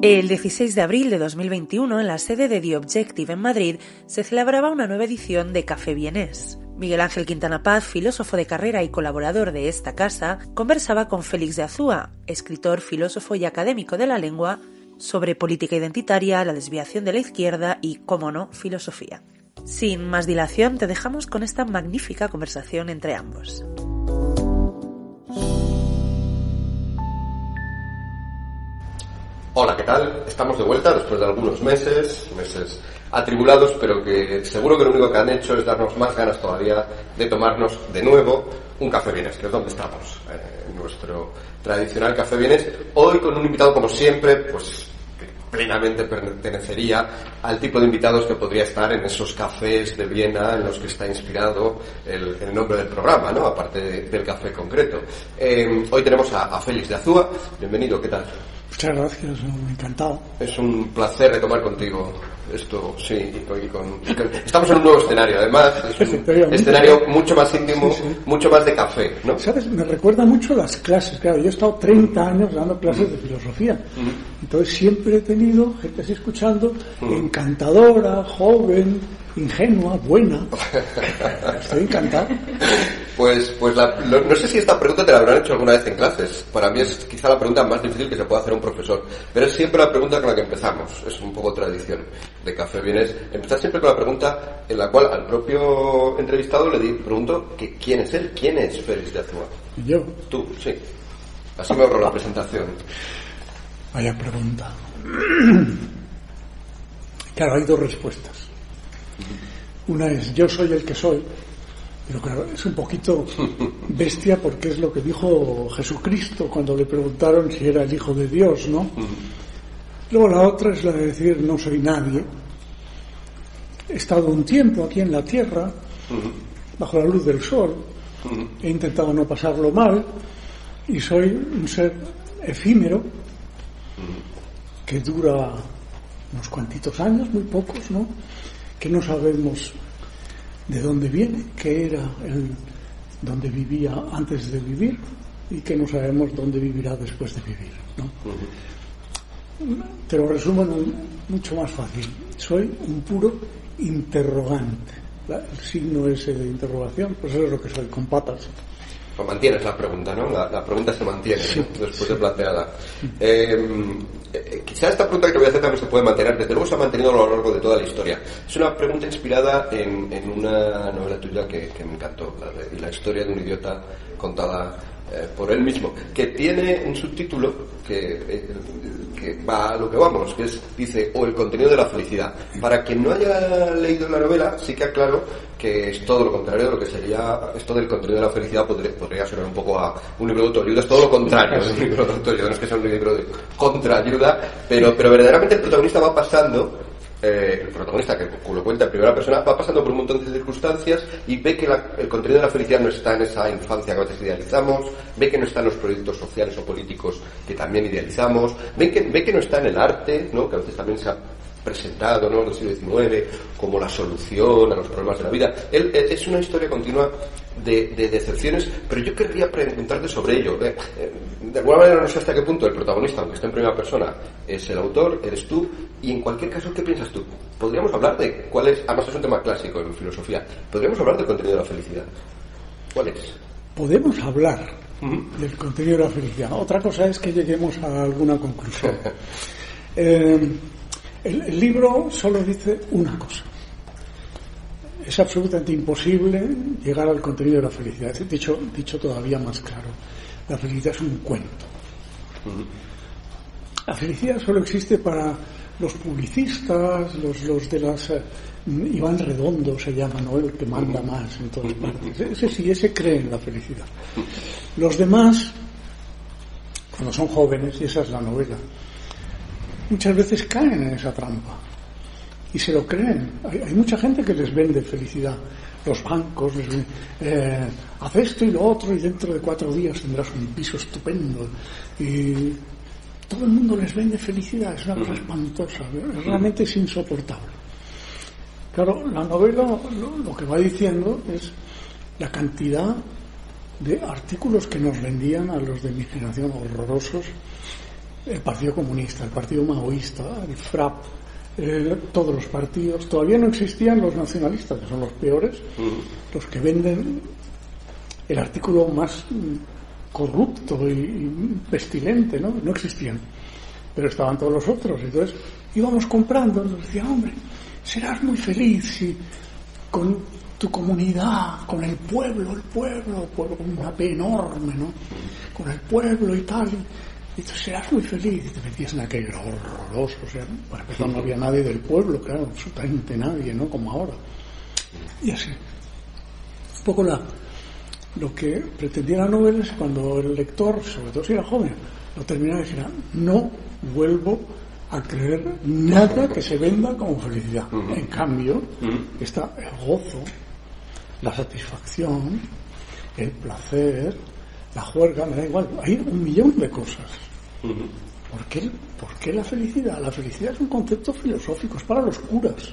El 16 de abril de 2021, en la sede de The Objective en Madrid, se celebraba una nueva edición de Café Vienés. Miguel Ángel Quintana Paz, filósofo de carrera y colaborador de esta casa, conversaba con Félix de Azúa, escritor, filósofo y académico de la lengua, sobre política identitaria, la desviación de la izquierda y, cómo no, filosofía. Sin más dilación, te dejamos con esta magnífica conversación entre ambos. Hola, ¿qué tal? Estamos de vuelta después de algunos meses, meses atribulados, pero que seguro que lo único que han hecho es darnos más ganas todavía de tomarnos de nuevo un café vienes, que es donde estamos, eh, nuestro tradicional café vienes. Hoy con un invitado como siempre, pues que plenamente pertenecería al tipo de invitados que podría estar en esos cafés de Viena en los que está inspirado el, nombre del programa, ¿no? Aparte de- del café concreto. Eh, hoy tenemos a, a Félix de Azúa. Bienvenido, ¿qué tal? Muchas gracias, encantado. Es un placer retomar contigo esto, sí, y con- y con- y con- estamos en un nuevo escenario, además, es un escenario mucho más íntimo, Sí, sí. mucho más de café, ¿no? ¿Sabes? Me recuerda mucho las clases. Claro, yo he estado 30 años dando clases de filosofía. Entonces siempre he tenido gente así escuchando, encantadora, joven, ingenua, buena. Estoy encantado. Pues, pues la- lo- no sé si esta pregunta te la habrán hecho alguna vez en clases. Para mí es quizá la pregunta más difícil que se puede hacer un profesor. Pero es siempre la pregunta con la que empezamos. Es un poco tradición de Café Vienes. Empezar siempre con la pregunta en la cual al propio entrevistado le di- pregunto que quién es él, quién es Félix de Azúa. Yo, Tú, sí. Así me ahorro la presentación. vaya pregunta. Claro, hay dos respuestas. Una es yo soy el que soy, pero claro, es un poquito bestia porque es lo que dijo Jesucristo cuando le preguntaron si era el Hijo de Dios, ¿no? Luego la otra es la de decir no soy nadie. He estado un tiempo aquí en la tierra, bajo la luz del sol, he intentado no pasarlo mal y soy un ser efímero que dura unos cuantitos años, muy pocos, ¿no? Que no sabemos de dónde viene, qué era el donde vivía antes de vivir y que no sabemos dónde vivirá después de vivir, ¿no? Te lo resumo en mucho más fácil. Soy un puro interrogante. El signo ese de interrogación, pues eso es lo que soy, con patas. Pues mantienes la pregunta, ¿no? La, la pregunta se mantiene ¿no? después de planteada. Eh, eh, quizá esta pregunta que voy a hacer también se puede mantener, desde luego se ha mantenido a lo largo de toda la historia. Es una pregunta inspirada en, en una novela tuya que, que me encantó, la, de- y la historia de un idiota contada eh, por él mismo, que tiene un subtítulo que, eh, que va a lo que vamos, que es, dice, o el contenido de la felicidad. Para quien no haya leído la novela, sí que aclaro que es todo lo contrario de lo que sería esto del contenido de la felicidad podría, podría sonar un poco a un libro de autoayuda, es todo lo contrario un libro de autoayuda, no es que sea un libro de contraayuda, pero, pero verdaderamente el protagonista va pasando eh, el protagonista, que lo cuenta en primera persona, va pasando por un montón de circunstancias y ve que la- el contenido de la felicidad no está en esa infancia que a veces idealizamos, ve que no está en los proyectos sociales o políticos que también idealizamos, ve que, ve que no está en el arte, ¿no? que a veces también se ha presentado ¿no? en el siglo XIX como la solución a los problemas de la vida. Él, eh, es una historia continua de, de decepciones, pero yo querría preguntarte sobre ello. Eh, eh, de alguna manera no sé hasta qué punto el protagonista, aunque esté en primera persona, es el autor, eres tú, y en cualquier caso, ¿qué piensas tú? Podríamos hablar de cuál es, además es un tema clásico en filosofía, podríamos hablar del contenido de la felicidad. ¿Cuál es? Podemos hablar del contenido de la felicidad. Otra cosa es que lleguemos a alguna conclusión. Eh, el, el libro solo dice una cosa. Es absolutamente imposible llegar al contenido de la felicidad. Dicho, dicho todavía más claro, la felicidad es un cuento. La felicidad solo existe para los publicistas, los, los de las... eh, Iván Redondo se llama, ¿no? El que manda más en todas partes. Ese sí, ese cree en la felicidad. Los demás cuando son jóvenes, y esa es la novela, muchas veces caen en esa trampa y se lo creen. Hay, mucha gente que les vende felicidad. Los bancos les venden, eh, haz esto y lo otro y dentro de cuatro días tendrás un piso estupendo. Y todo el mundo les vende felicidad, es una cosa espantosa, realmente es insoportable. Claro, la novela lo, que va diciendo es la cantidad de artículos que nos vendían a los de mi generación horrorosos, el Partido Comunista, el Partido Maoísta, el FRAP, todos los partidos. Todavía no existían los nacionalistas, que son los peores, los que venden el artículo más corrupto y, pestilente, ¿no? No existían. Pero estaban todos los otros. Entonces íbamos comprando, nos decían, hombre, serás muy feliz si con tu comunidad, con el pueblo, el pueblo, pueblo con una P enorme, ¿no? Con el pueblo y tal. Y tú serás muy feliz. Y te metías en aquello horroroso. O sea, para empezar no había nadie del pueblo, claro, absolutamente nadie, ¿no? Como ahora. Y así. Un poco la, lo que pretendía la novela es cuando el lector, sobre todo si era joven, lo terminaba y dijera, no vuelvo a creer nada que se venda como felicidad. En cambio, está el gozo, la satisfacción, el placer, la juerga, me da igual, hay un millón de cosas. ¿Por, qué, ¿Por qué la felicidad? La felicidad es un concepto filosófico, es para los curas.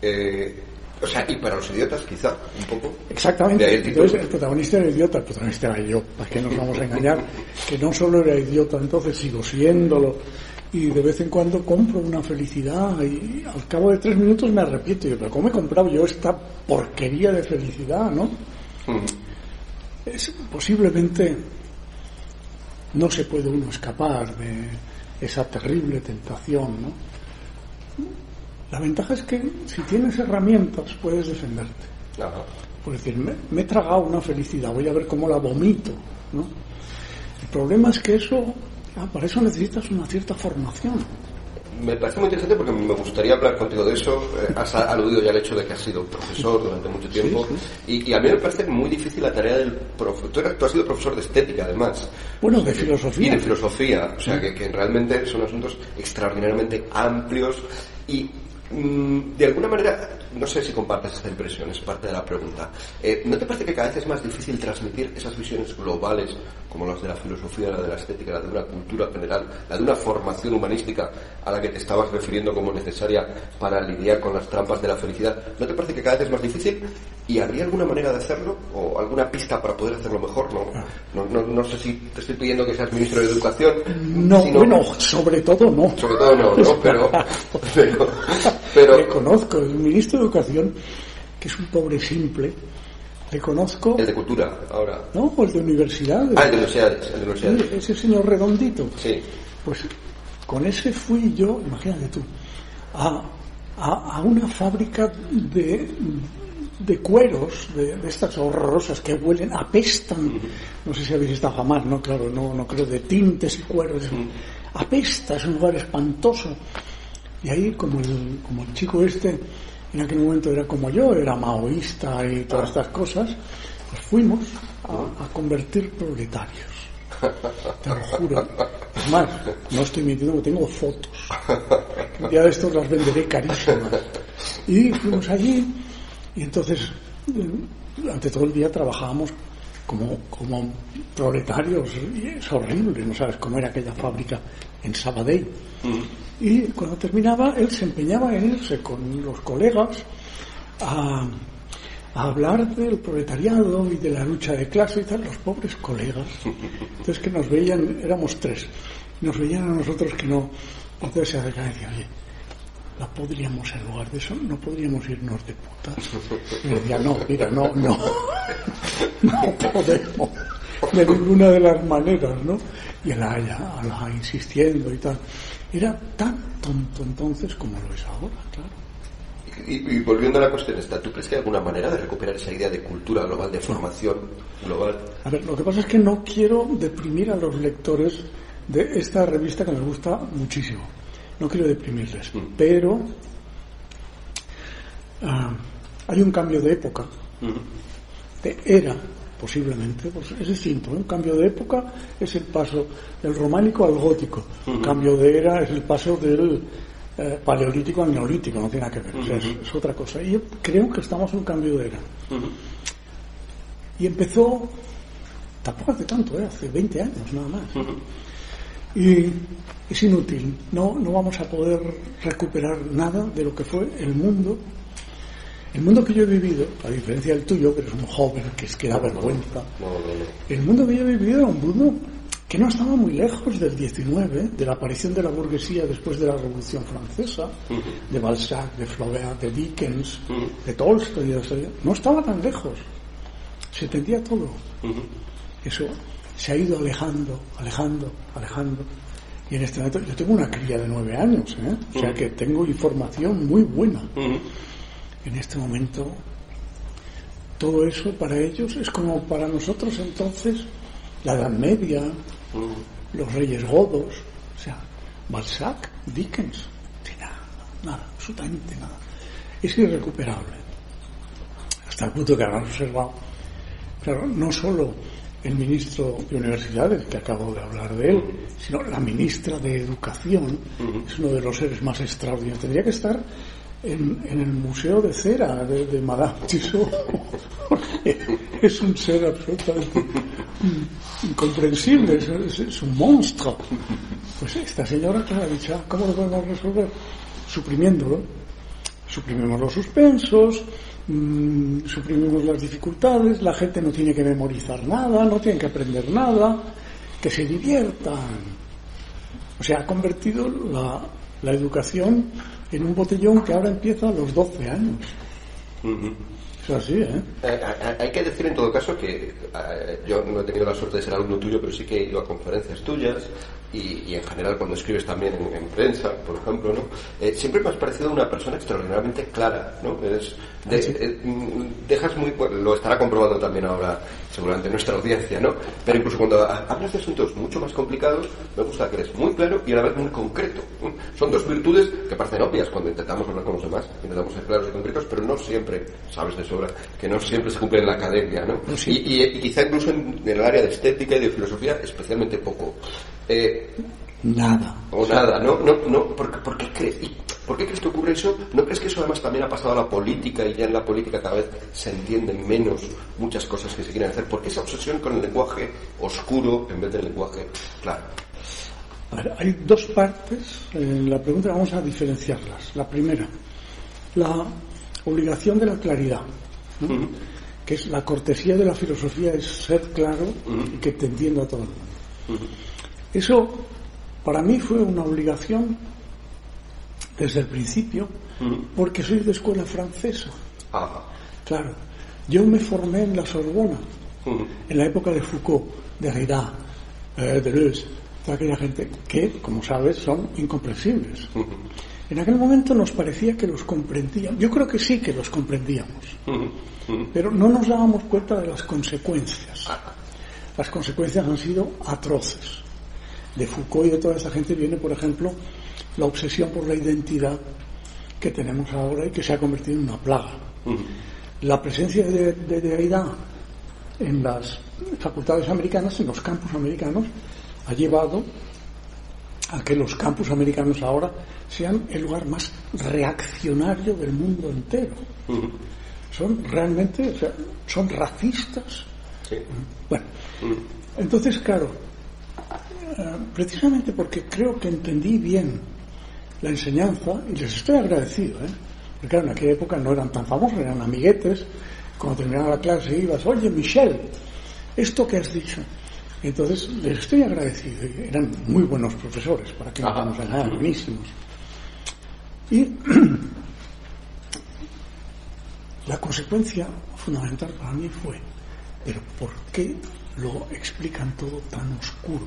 eh, o sea, y para los idiotas quizá, un poco. Exactamente. entonces el protagonista era idiota, el protagonista era yo, ¿para qué nos vamos a engañar? que no solo era idiota, entonces sigo siéndolo. Y de vez en cuando compro una felicidad y al cabo de tres minutos me arrepiento. Y digo, pero ¿cómo he comprado yo esta porquería de felicidad, no? Es, posiblemente no se puede uno escapar de esa terrible tentación, ¿no? La ventaja es que si tienes herramientas puedes defenderte. Por decir, me, he tragado una felicidad, voy a ver cómo la vomito. ¿no? El problema es que eso, ah, para eso necesitas una cierta formación. Me parece muy interesante porque me gustaría hablar contigo de eso. Eh, has aludido ya al hecho de que has sido profesor durante mucho tiempo. Y, a mí me parece muy difícil la tarea del profesor. Tú, has sido profesor de estética, además. Bueno, de filosofía. Y de filosofía. O sea, que, que realmente son asuntos extraordinariamente amplios. Y Mm, de alguna manera, no sé si compartes esta impresión, es parte de la pregunta. Eh, ¿No te parece que cada vez es más difícil transmitir esas visiones globales, como las de la filosofía, la de la estética, la de una cultura general, la de una formación humanística a la que te estabas refiriendo como necesaria para lidiar con las trampas de la felicidad? ¿No te parece que cada vez es más difícil? ¿Y habría alguna manera de hacerlo? ¿O alguna pista para poder hacerlo mejor? No, no, no, sé si te estoy pidiendo que seas ministro de Educación. No, bueno, sobre todo no. Sobre todo no, ¿no? pero pero... Conozco, el ministro Educación, que es un pobre simple, le conozco... El de Cultura, ahora. No, el de Universidades. Ah, el de Universidades. El de universidades. ese señor redondito. Sí. Pues con ese fui yo, imagínate tú, a, a, una fábrica de, de cueros, de, estas horrorosas que huelen, apestan. No sé si habéis estado jamás, ¿no? Claro, no, no creo, de tintes y cueros. Apesta, es un lugar espantoso. Y ahí, como el, como el chico este, en aquel momento era como yo, era maoísta y todas estas cosas, pues fuimos a, convertir proletarios. Te lo juro. Es más, no estoy mintiendo, tengo fotos. Un día de estos las venderé carísimas. Y fuimos allí y entonces durante todo el día trabajábamos como, como proletarios y es horrible, no sabes cómo era aquella fábrica en Sabadell. Y cuando terminaba, él se empeñaba en irse con los colegas a, hablar del proletariado y de la lucha de clase y tal, los pobres colegas. Entonces que nos veían, éramos tres, nos veían a nosotros que no. Entonces se acercaban y decían, oye, no podríamos, en lugar de eso, no podríamos irnos de putas. Y decía, no, mira, no, no, no podemos, de ninguna de las maneras, ¿no? Y él allá, insistiendo y tal. Era tan tonto entonces como lo es ahora, claro. Y, volviendo a la cuestión esta, ¿tú crees que hay alguna manera de recuperar esa idea de cultura global, de formación global? A ver, lo que pasa es que no quiero deprimir a los lectores de esta revista que me gusta muchísimo. No quiero deprimirles, mm. pero ah, hay un cambio de época, de era, posiblemente, pues es distinto. Un cambio de época es el paso del románico al gótico. Un cambio de era es el paso del eh, paleolítico al neolítico, no tiene nada que ver. es, otra cosa. Y yo creo que estamos en un cambio de era. Y empezó, tampoco hace tanto, ¿eh? hace 20 años nada más. Y es inútil, no, no vamos a poder recuperar nada de lo que fue el mundo el mundo que yo he vivido, a diferencia del tuyo, que eres un joven que es que da vergüenza, el mundo que yo he vivido era un mundo que no estaba muy lejos del 19, de la aparición de la burguesía después de la Revolución Francesa, de Balzac, de Flaubert, de Dickens, de Tolstoy, no estaba tan lejos. Se entendía todo. Eso se ha ido alejando, alejando, alejando. Y en este momento yo tengo una cría de nueve años, ¿eh? o sea que tengo información muy buena en este momento todo eso para ellos es como para nosotros entonces la Edad Media, mm. los Reyes Godos, o sea, Balzac, Dickens, nada, nada, absolutamente nada. Es irrecuperable. Hasta el punto que habrán observado, claro, no solo el ministro de Universidades, que acabo de hablar de él, sino la ministra de Educación, mm. es uno de los seres más extraordinarios. Tendría que estar en, el Museo de Cera de, Madame Tissot, es un ser absolutamente incomprensible, es, un monstruo. Pues esta señora ah, ¿cómo lo podemos resolver? Suprimiéndolo. Suprimimos los suspensos, mm, suprimimos las dificultades, la gente no tiene que memorizar nada, no tiene que aprender nada, que se diviertan. O sea, ha convertido la, la educación en un botellón que ahora empieza a los 12 años. Es así, ¿eh? ¿eh? Hay que decir en todo caso que eh, yo no he tenido la suerte de ser alumno tuyo, pero sí que he ido a conferencias tuyas y, en general cuando escribes también en, prensa, por ejemplo, ¿no? Eh, siempre me has parecido una persona extraordinariamente clara, ¿no? Eres, ah, mm, dejas muy, lo estará comprobando también ahora seguramente nuestra audiencia, ¿no? Pero incluso cuando hablas de asuntos mucho más complicados, me gusta que eres muy claro y a la vez muy concreto. Son dos virtudes que parecen obvias cuando intentamos hablar con los demás, intentamos ser claros y concretos, pero no siempre, sabes de sobra, que no siempre se cumple en la academia, ¿no? Y, quizá incluso en, el área de estética y de filosofía, especialmente poco. Eh, nada. O nada, ¿no? no, no ¿por, qué crees? ¿Por qué crees que ocurre eso? ¿No crees que eso además también ha pasado a la política y ya en la política cada vez se entienden menos muchas cosas que se quieren hacer? ¿Por qué esa obsesión con el lenguaje oscuro en vez del lenguaje claro? hay dos partes en la pregunta, vamos a diferenciarlas. La primera, la obligación de la claridad, que es la cortesía de la filosofía, es ser claro y que te entienda todo el mundo. Eso para mí fue una obligación desde el principio, porque soy de escuela francesa. Claro, yo me formé en la Sorbona, en la época de Foucault, de Derrida, eh, Deleuze, toda aquella gente que, como sabes, son incomprensibles. En aquel momento nos parecía que los comprendíamos. Yo creo que sí que los comprendíamos, pero no nos dábamos cuenta de las consecuencias. Las consecuencias han sido atroces de Foucault y de toda esa gente viene, por ejemplo, la obsesión por la identidad que tenemos ahora y que se ha convertido en una plaga. La presencia de, de, en las facultades americanas, en los campus americanos, ha llevado a que los campus americanos ahora sean el lugar más reaccionario del mundo entero. Son realmente, o sea, son racistas. Bueno, entonces, claro, precisamente porque creo que entendí bien la enseñanza y les estoy agradecido, ¿eh? porque claro, en aquella época no eran tan famosos, eran amiguetes, cuando terminaba la clase ibas, oye Michelle, esto que has dicho. Entonces les estoy agradecido, eran muy buenos profesores, para que no nos engañaran, buenísimos. Y la consecuencia fundamental para mí fue, pero ¿por qué lo explican todo tan oscuro?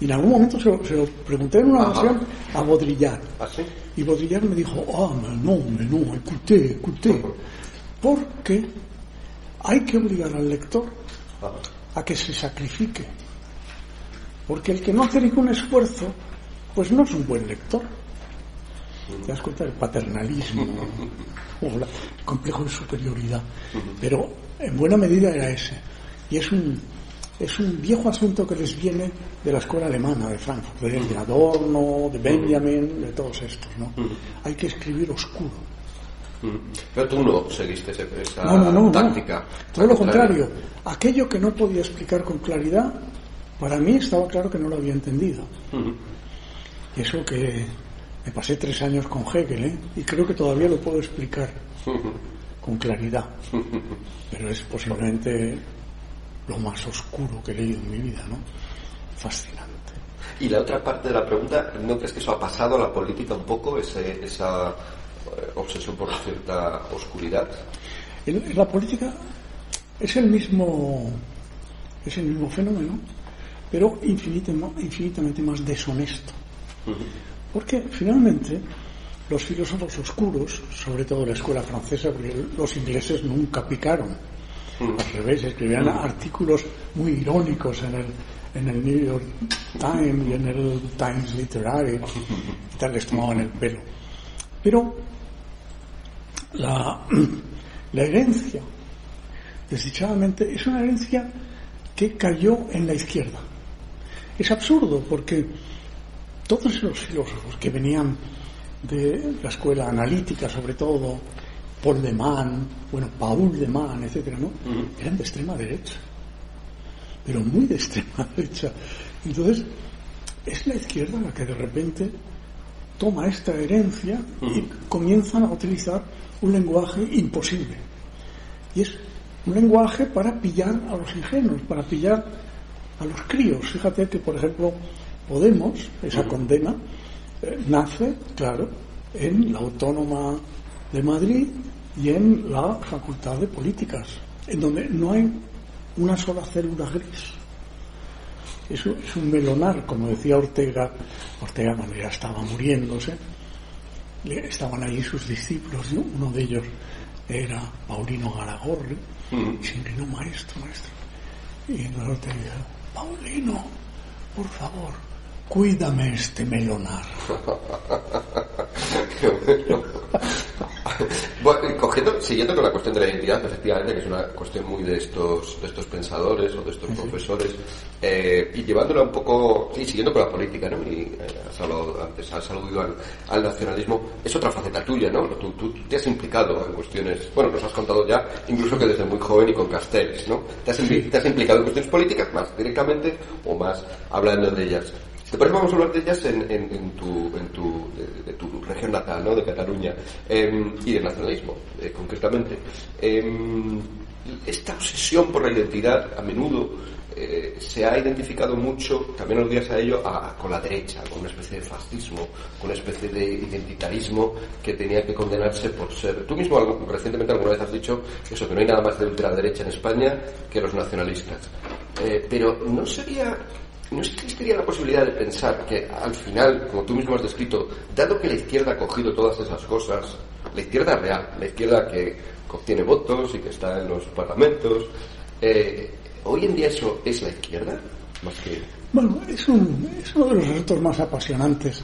Y en algún momento se lo, pregunté en una ocasión a Baudrillard. ¿Ah, y Baudrillard me dijo, ah, no, no, escuché, escuché. Porque hay que obligar al lector a que se sacrifique. Porque el que no hace ningún esfuerzo, pues no es un buen lector. ¿Te das cuenta del paternalismo o el complejo de superioridad? Pero en buena medida era ese. Y es un, es un viejo asunto que les viene de la escuela alemana de Frankfurt, de, Adorno, de Benjamin, de todos estos. ¿no? Hay que escribir oscuro. Pero tú no seguiste esa no, no, táctica. Todo lo contrario. Aquello que no podía explicar con claridad, para mí estaba claro que no lo había entendido. Y eso que me pasé tres años con Hegel, ¿eh? y creo que todavía lo puedo explicar con claridad. Pero es posiblemente lo más oscuro que he leído en mi vida, ¿no? Fascinante. Y la otra parte de la pregunta, ¿no crees que eso ha pasado a la política un poco, ese, esa eh, obsesión por cierta oscuridad? En, la política es el mismo es el mismo fenómeno, pero infinitamente más deshonesto. Porque finalmente los filósofos oscuros, sobre todo la escuela francesa, porque los ingleses nunca picaron, al revés, escribían artículos muy irónicos en el, en el New York Times y en el Times Literary y tal, les tomaban el pelo. Pero la, la herencia, desdichadamente, es una herencia que cayó en la izquierda. Es absurdo porque todos los filósofos que venían de la escuela analítica, sobre todo, Paul de Man, bueno, Paul de Man, etcétera, ¿no? Eran de extrema derecha, pero muy de extrema derecha. Entonces, es la izquierda la que de repente toma esta herencia y comienzan a utilizar un lenguaje imposible. Y es un lenguaje para pillar a los ingenuos, para pillar a los críos. Fíjate que, por ejemplo, Podemos, esa condena, eh, nace, claro, en la Autónoma de Madrid y en la Facultad de Políticas, en donde no hay una sola célula gris. Eso es un melonar, como decía Ortega, Ortega cuando ya estaba muriéndose, estaban allí sus discípulos, uno de ellos era Paulino Garagorri, y se inclinó, maestro, maestro. Y el Ortega dijo, Paulino, por favor, cuídame este melonar. bueno, cogiendo, siguiendo con la cuestión de la identidad, efectivamente, que es una cuestión muy de estos, de estos pensadores o de estos profesores, eh, y llevándola un poco, y siguiendo con la política, ¿no? Y eh, has hablado antes, has aludido al, nacionalismo, es otra faceta tuya, ¿no? Tú, tú, te has implicado en cuestiones, bueno, nos has contado ya, incluso que desde muy joven y con Castells, ¿no? Te has, te has implicado en cuestiones políticas más directamente o más hablando de ellas. ¿Te parece vamos a hablar de ellas en, tu región natal, ¿no? de Cataluña, em, y del nacionalismo, eh, concretamente? Em, esta obsesión por la identidad a menudo eh, se ha identificado mucho, también los días a ello, con la derecha, con una especie de fascismo, con una especie de identitarismo que tenía que condenarse por ser. Tú mismo recientemente alguna vez has dicho eso, que no hay nada más de ultraderecha en España que los nacionalistas. Eh, pero ¿no sería ¿No existiría la posibilidad de pensar que al final, como tú mismo has descrito, dado que la izquierda ha cogido todas esas cosas, la izquierda real, la izquierda que obtiene votos y que está en los parlamentos, eh, hoy en día eso es la izquierda? Más que... Bueno, es, uno de los retos más apasionantes.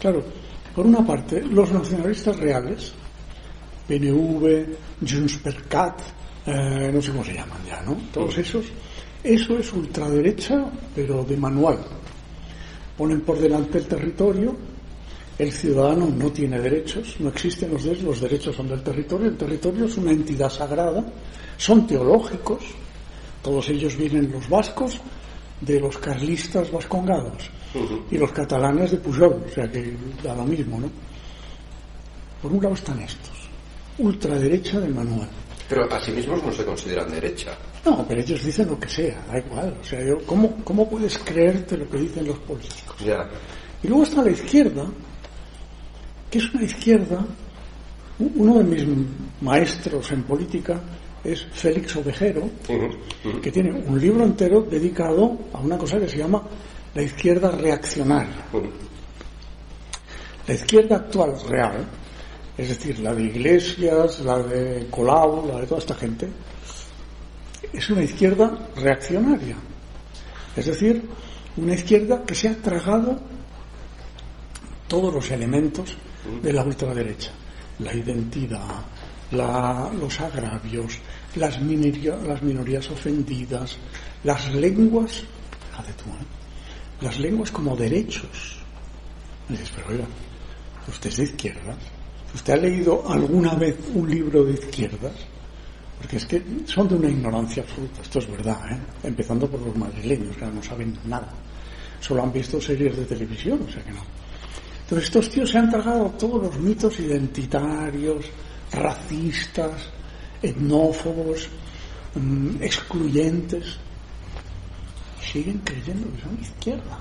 Claro, por una parte, los nacionalistas reales, PNV, Junts per Cat, eh, no sé cómo se llaman ya, ¿no? Todos esos eso es ultraderecha, pero de manual. Ponen por delante el territorio, el ciudadano no tiene derechos, no existen los derechos, los derechos son del territorio, el territorio es una entidad sagrada, son teológicos, todos ellos vienen los vascos de los carlistas vascongados y los catalanes de Pujol, o sea que da lo mismo, ¿no? Por un lado están estos, ultraderecha de manual. Pero a sí mismos no se consideran derecha. No, pero ellos dicen lo que sea, da igual. O sea, ¿cómo, ¿cómo puedes creerte lo que dicen los políticos? Y luego está la izquierda, que es una izquierda. Uno de mis maestros en política es Félix Ovejero, que tiene un libro entero dedicado a una cosa que se llama la izquierda reaccionaria. La izquierda actual real, es decir, la de Iglesias, la de Colau, la de toda esta gente, es una izquierda reaccionaria. Es decir, una izquierda que se ha tragado todos los elementos de la ultraderecha. La identidad, los agravios, las, las minorías ofendidas, las lenguas, las lenguas como derechos. Y dices, pero oiga, usted es de izquierdas. ¿Usted ha leído alguna vez un libro de izquierdas? Porque es que son de una ignorancia absoluta, esto es verdad, ¿eh? empezando por los madrileños, que no saben nada. Solo han visto series de televisión, o sea que no. Entonces estos tíos se han tragado todos los mitos identitarios, racistas, etnófobos, mm, excluyentes. Siguen creyendo que son izquierda.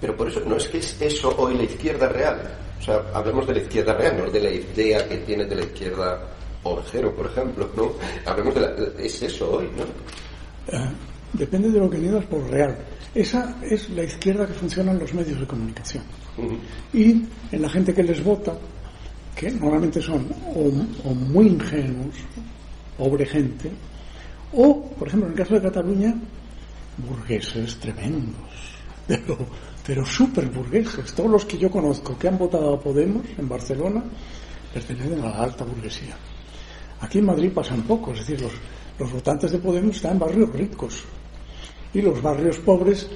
Pero por eso no es que es eso hoy la izquierda real. O sea, hablemos de la izquierda real, no de la idea que tiene de la izquierda Orgero, por ejemplo, ¿no? Hablemos de la... Es eso hoy, ¿no? Eh, depende de lo que digas por real. Esa es la izquierda que funciona en los medios de comunicación. Y en la gente que les vota, que normalmente son o, muy ingenuos, pobre gente, o, por ejemplo, en el caso de Cataluña, burgueses tremendos, pero, pero súper burgueses. Todos los que yo conozco que han votado a Podemos en Barcelona pertenecen a la alta burguesía. Aquí en Madrid pasan poco, es decir, los, los votantes de Podemos están en barrios ricos y los barrios pobres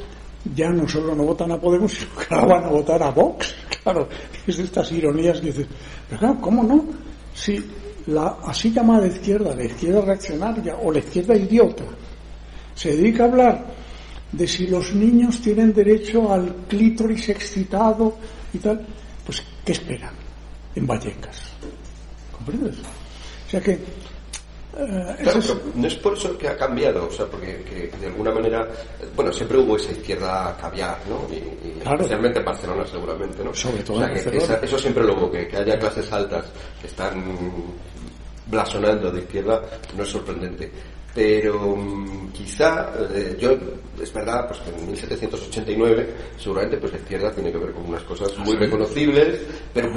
ya no solo no votan a Podemos, sino que ahora van a votar a Vox. Claro, es de estas ironías que dices, pero claro, ¿cómo no? Si la así llamada izquierda, la izquierda reaccionaria o la izquierda idiota, se dedica a hablar de si los niños tienen derecho al clítoris excitado y tal, pues ¿qué esperan en Vallecas? ¿Comprendes? O sea que eh, no es por eso que ha cambiado, o sea, porque de alguna manera, bueno, siempre hubo esa izquierda caviar, ¿no? Y, especialmente en Barcelona seguramente, ¿no? Sobre todo eso siempre lo hubo, que, haya clases altas que están blasonando de izquierda, no es sorprendente. Pero mm, quizá, eh, yo, es verdad, pues que en 1789 seguramente pues la izquierda tiene que ver con unas cosas ah, muy reconocibles, pero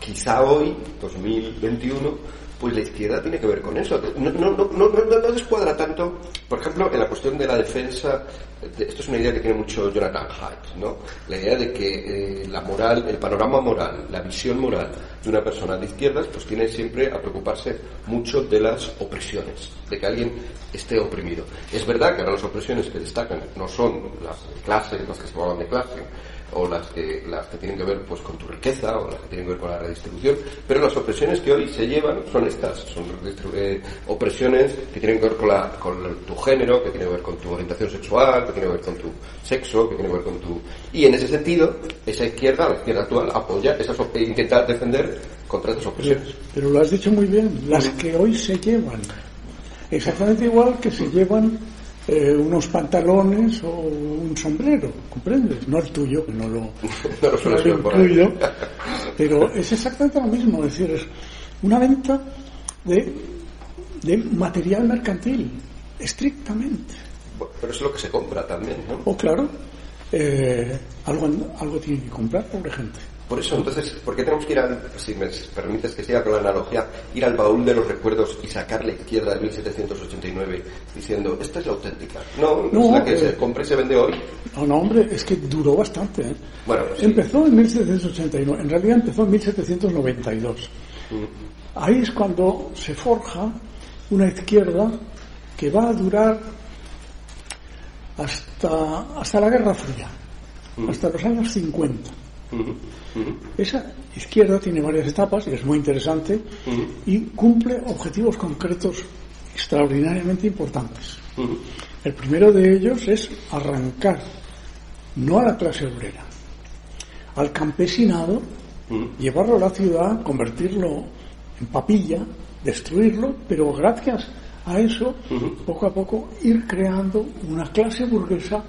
quizá hoy, 2021, pues la izquierda tiene que ver con eso. No, no, no, descuadra tanto, por ejemplo, en la cuestión de la defensa, esto es una idea que tiene mucho Jonathan Haidt, ¿no? La idea de que eh, la moral, el panorama moral, la visión moral de una persona de izquierdas, pues tiene siempre a preocuparse mucho de las opresiones, de que alguien esté oprimido. Es verdad que ahora las opresiones que destacan no son las de clase, las que se llaman de clase, o las que, las que tienen que ver pues con tu riqueza o las que tienen que ver con la redistribución, pero las opresiones que hoy se llevan son estas, son eh, opresiones que tienen que ver con, la, con tu género, que tienen que ver con tu orientación sexual, que tienen que ver con tu sexo, que tienen que ver con tu... Y en ese sentido, esa izquierda, la izquierda actual, apoya esas e intenta defender contra esas opresiones. pero lo has dicho muy bien, las que hoy se llevan, exactamente igual que se llevan eh, unos pantalones o un sombrero, ¿comprendes? No el tuyo, que no lo, no pero es exactamente lo mismo, es decir, es una venta de, de material mercantil, estrictamente. pero eso es lo que se compra también, ¿no? O oh, claro, eh, algo, algo tiene que comprar, pobre gente. Por eso, entonces, ¿por qué tenemos que ir al, si me permites que siga con la analogía, ir al baúl de los recuerdos y sacar la izquierda de 1789 diciendo, esta es la auténtica? No, no, es la que se eh, compra y se vende hoy. No, no, hombre, es que duró bastante. ¿eh? Bueno, Empezó en 1789, en realidad empezó en 1792. Mm. Ahí es cuando se forja una izquierda que va a durar hasta, hasta la Guerra Fría, mm. hasta los años 50. Esa izquierda tiene varias etapas y es muy interesante y cumple objetivos concretos extraordinariamente importantes. El primero de ellos es arrancar no a la clase obrera, al campesinado, llevarlo a la ciudad, convertirlo en papilla, destruirlo, pero gracias a eso, poco a poco, ir creando una clase burguesa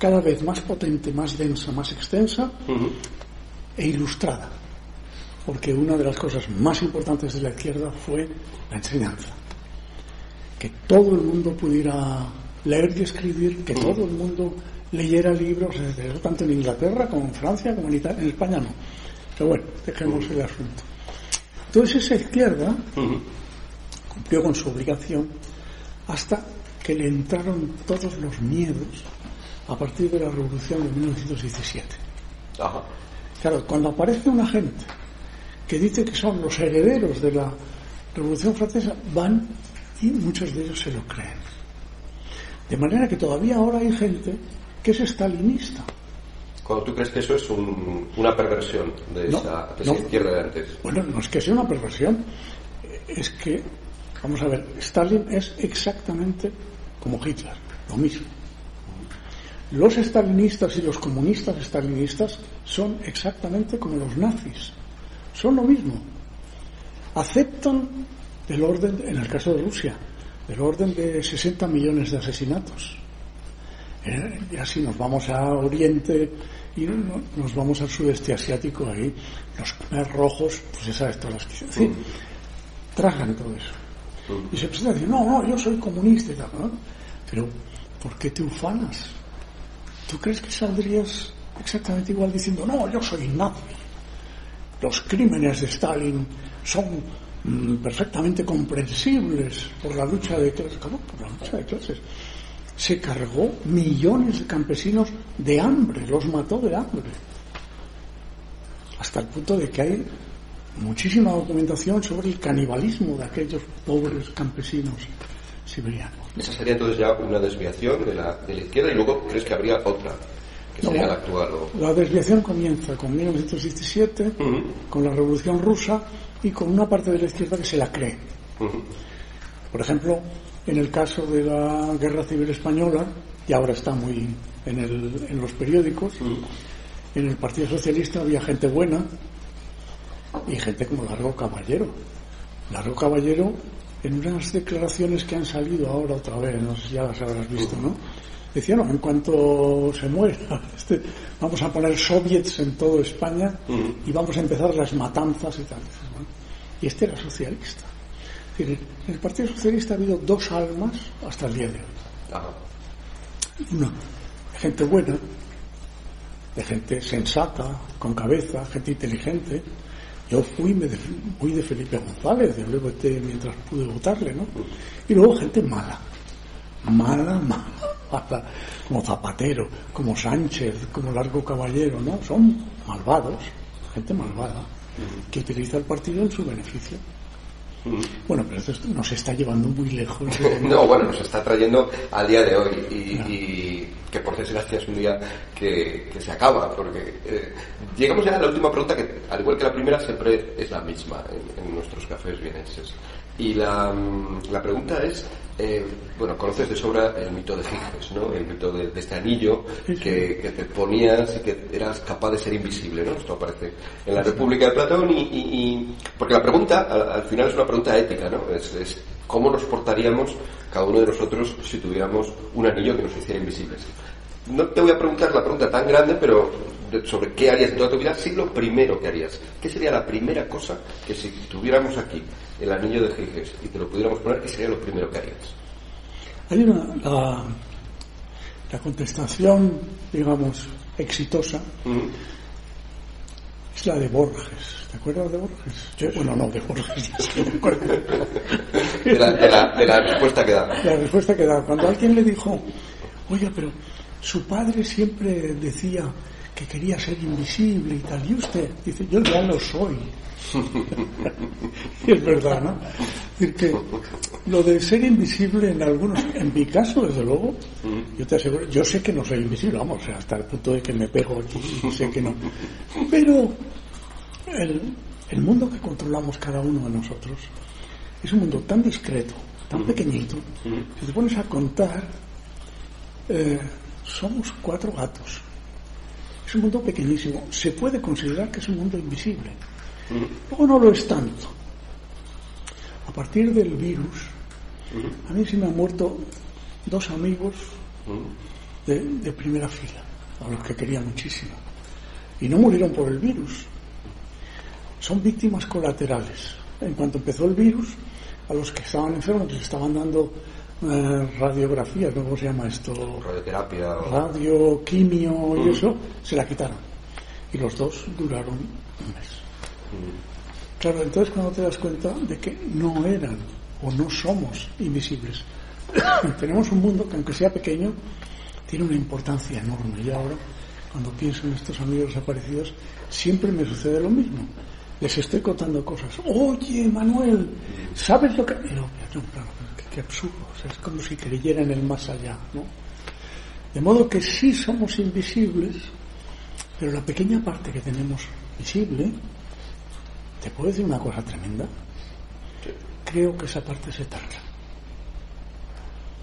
cada vez más potente, más densa, más extensa e ilustrada. Porque una de las cosas más importantes de la izquierda fue la enseñanza. Que todo el mundo pudiera leer y escribir, que todo el mundo leyera libros, tanto en Inglaterra como en Francia, como en, Italia, en España no. Pero bueno, dejemos el asunto. Entonces esa izquierda cumplió con su obligación hasta que le entraron todos los miedos a partir de la revolución de 1917. Claro, cuando aparece una gente que dice que son los herederos de la revolución francesa, van Y muchos de ellos se lo creen. De manera que todavía ahora hay gente que es estalinista. Cuando tú crees que eso es una perversión de, esa, izquierda de antes. Bueno, no es que sea una perversión, es que, vamos a ver, Stalin es exactamente como Hitler, lo mismo. Los estalinistas y los comunistas estalinistas son exactamente como los nazis, son lo mismo. Aceptan el orden, en el caso de Rusia, el orden de 60 millones de asesinatos. Eh, y así nos vamos a Oriente y nos vamos al sudeste asiático, ahí los Khmer rojos, pues ya sabes todas las que... Tragan todo eso. Y se presentan y dicen, no, no, yo soy comunista y tal. Pero, ¿por qué te ufanas? ¿Tú crees que saldrías exactamente igual diciendo, no, yo soy nazi? Los crímenes de Stalin son mm, perfectamente comprensibles por la lucha de clases. ¿Cómo? Por la lucha de clases. Se cargó millones de campesinos de hambre, los mató de hambre. Hasta el punto de que hay muchísima documentación sobre el canibalismo de aquellos pobres campesinos siberianos. Esa sería entonces ya una desviación de la, de la izquierda y luego crees que habría otra, que sería la actual. La desviación comienza con 1917, con la Revolución Rusa y con una parte de la izquierda que se la cree. Por ejemplo, en el caso de la Guerra Civil Española, y ahora está muy en, el, en los periódicos, en el Partido Socialista había gente buena y gente como Largo Caballero. Largo Caballero en unas declaraciones que han salido ahora otra vez, no sé si ya las habrás visto, ¿no? Decía, no, en cuanto se muera, este, vamos a poner soviets en toda España y vamos a empezar las matanzas y tal. Y este era socialista. en el Partido Socialista ha habido dos almas hasta el día de hoy. Una, gente buena, de gente sensata, con cabeza, gente inteligente, yo fui, me de, de Felipe González, de luego mientras pude votarle, ¿no? Y luego gente mala, mala, mala, como Zapatero, como Sánchez, como Largo Caballero, ¿no? Son malvados, gente malvada, que utiliza el partido en su beneficio. Bueno, pero esto nos está llevando muy lejos. no, bueno, nos está trayendo al día de hoy y, que por desgracia es un día que, se acaba, porque eh, llegamos ya a la última pregunta que, al igual que la primera, siempre es la misma en, nuestros cafés vieneses. Y la, mm, la pregunta es, eh, bueno, conoces de sobra el mito de Giges, ¿no? El mito de, este anillo que, te ponías y que eras capaz de ser invisible, ¿no? Esto aparece en la República de Platón y, porque la pregunta al, final es una pregunta ética, ¿no? Es, cómo nos portaríamos cada uno de nosotros si tuviéramos un anillo que nos hiciera invisibles. No te voy a preguntar la pregunta tan grande, pero sobre qué harías en toda tu vida, sí lo primero que harías. ¿Qué sería la primera cosa que si tuviéramos aquí el anillo de Giges y te lo pudiéramos poner, qué sería lo primero que harías? Hay una, la, contestación, digamos, exitosa es la de Borges. ¿Te acuerdas de Borges? bueno, no, de Borges. de, la, de, la, de la respuesta que da. La respuesta que da. Cuando alguien le dijo, oiga, pero su padre siempre decía que quería ser invisible y tal. Y usted dice, yo ya lo soy. y es verdad, ¿no? decir, que lo de ser invisible en algunos, en mi caso, desde luego, yo te aseguro, yo sé que no soy invisible, vamos, hasta el punto de que me pego aquí y sé que no. Pero el, el mundo que controlamos cada uno de nosotros es un mundo tan discreto, tan pequeñito, que te pones a contar, eh, somos cuatro gatos es un mundo pequeñísimo. Se puede considerar que es un mundo invisible. Luego no lo es tanto. A partir del virus, a mí se me han muerto dos amigos de, primera fila, a los que quería muchísimo. Y no murieron por el virus. Son víctimas colaterales. En cuanto empezó el virus, a los que estaban enfermos les estaban dando radiografía, ¿cómo se llama esto? Radioterapia. Radio, quimio y mm. eso, se la quitaron. Y los dos duraron un mes. Mm. Claro, entonces cuando te das cuenta de que no eran o no somos invisibles, tenemos un mundo que aunque sea pequeño, tiene una importancia enorme. Y ahora, cuando pienso en estos amigos desaparecidos, siempre me sucede lo mismo. les estoy contando cosas. Oye, Manuel, ¿sabes lo que.? no, qué, absurdo. es como si creyeran en el más allá, ¿no? De modo que sí somos invisibles, pero la pequeña parte que tenemos visible, ¿te puedo decir una cosa tremenda? Creo que esa parte se tarda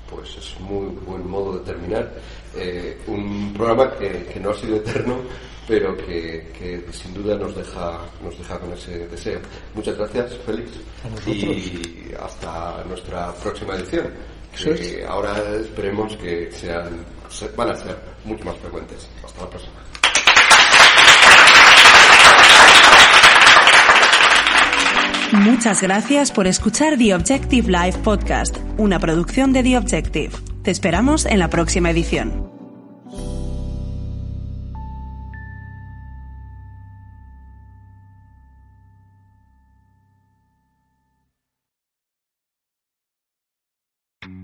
pues es muy buen modo de terminar eh, un programa que, no ha sido eterno pero que, sin duda nos deja nos deja con ese deseo. Muchas gracias Félix y hasta nuestra próxima edición que ahora esperemos que sean van a ser mucho más frecuentes. Hasta la próxima Muchas gracias por escuchar The Objective Live Podcast, una producción de The Objective. Te esperamos en la próxima edición.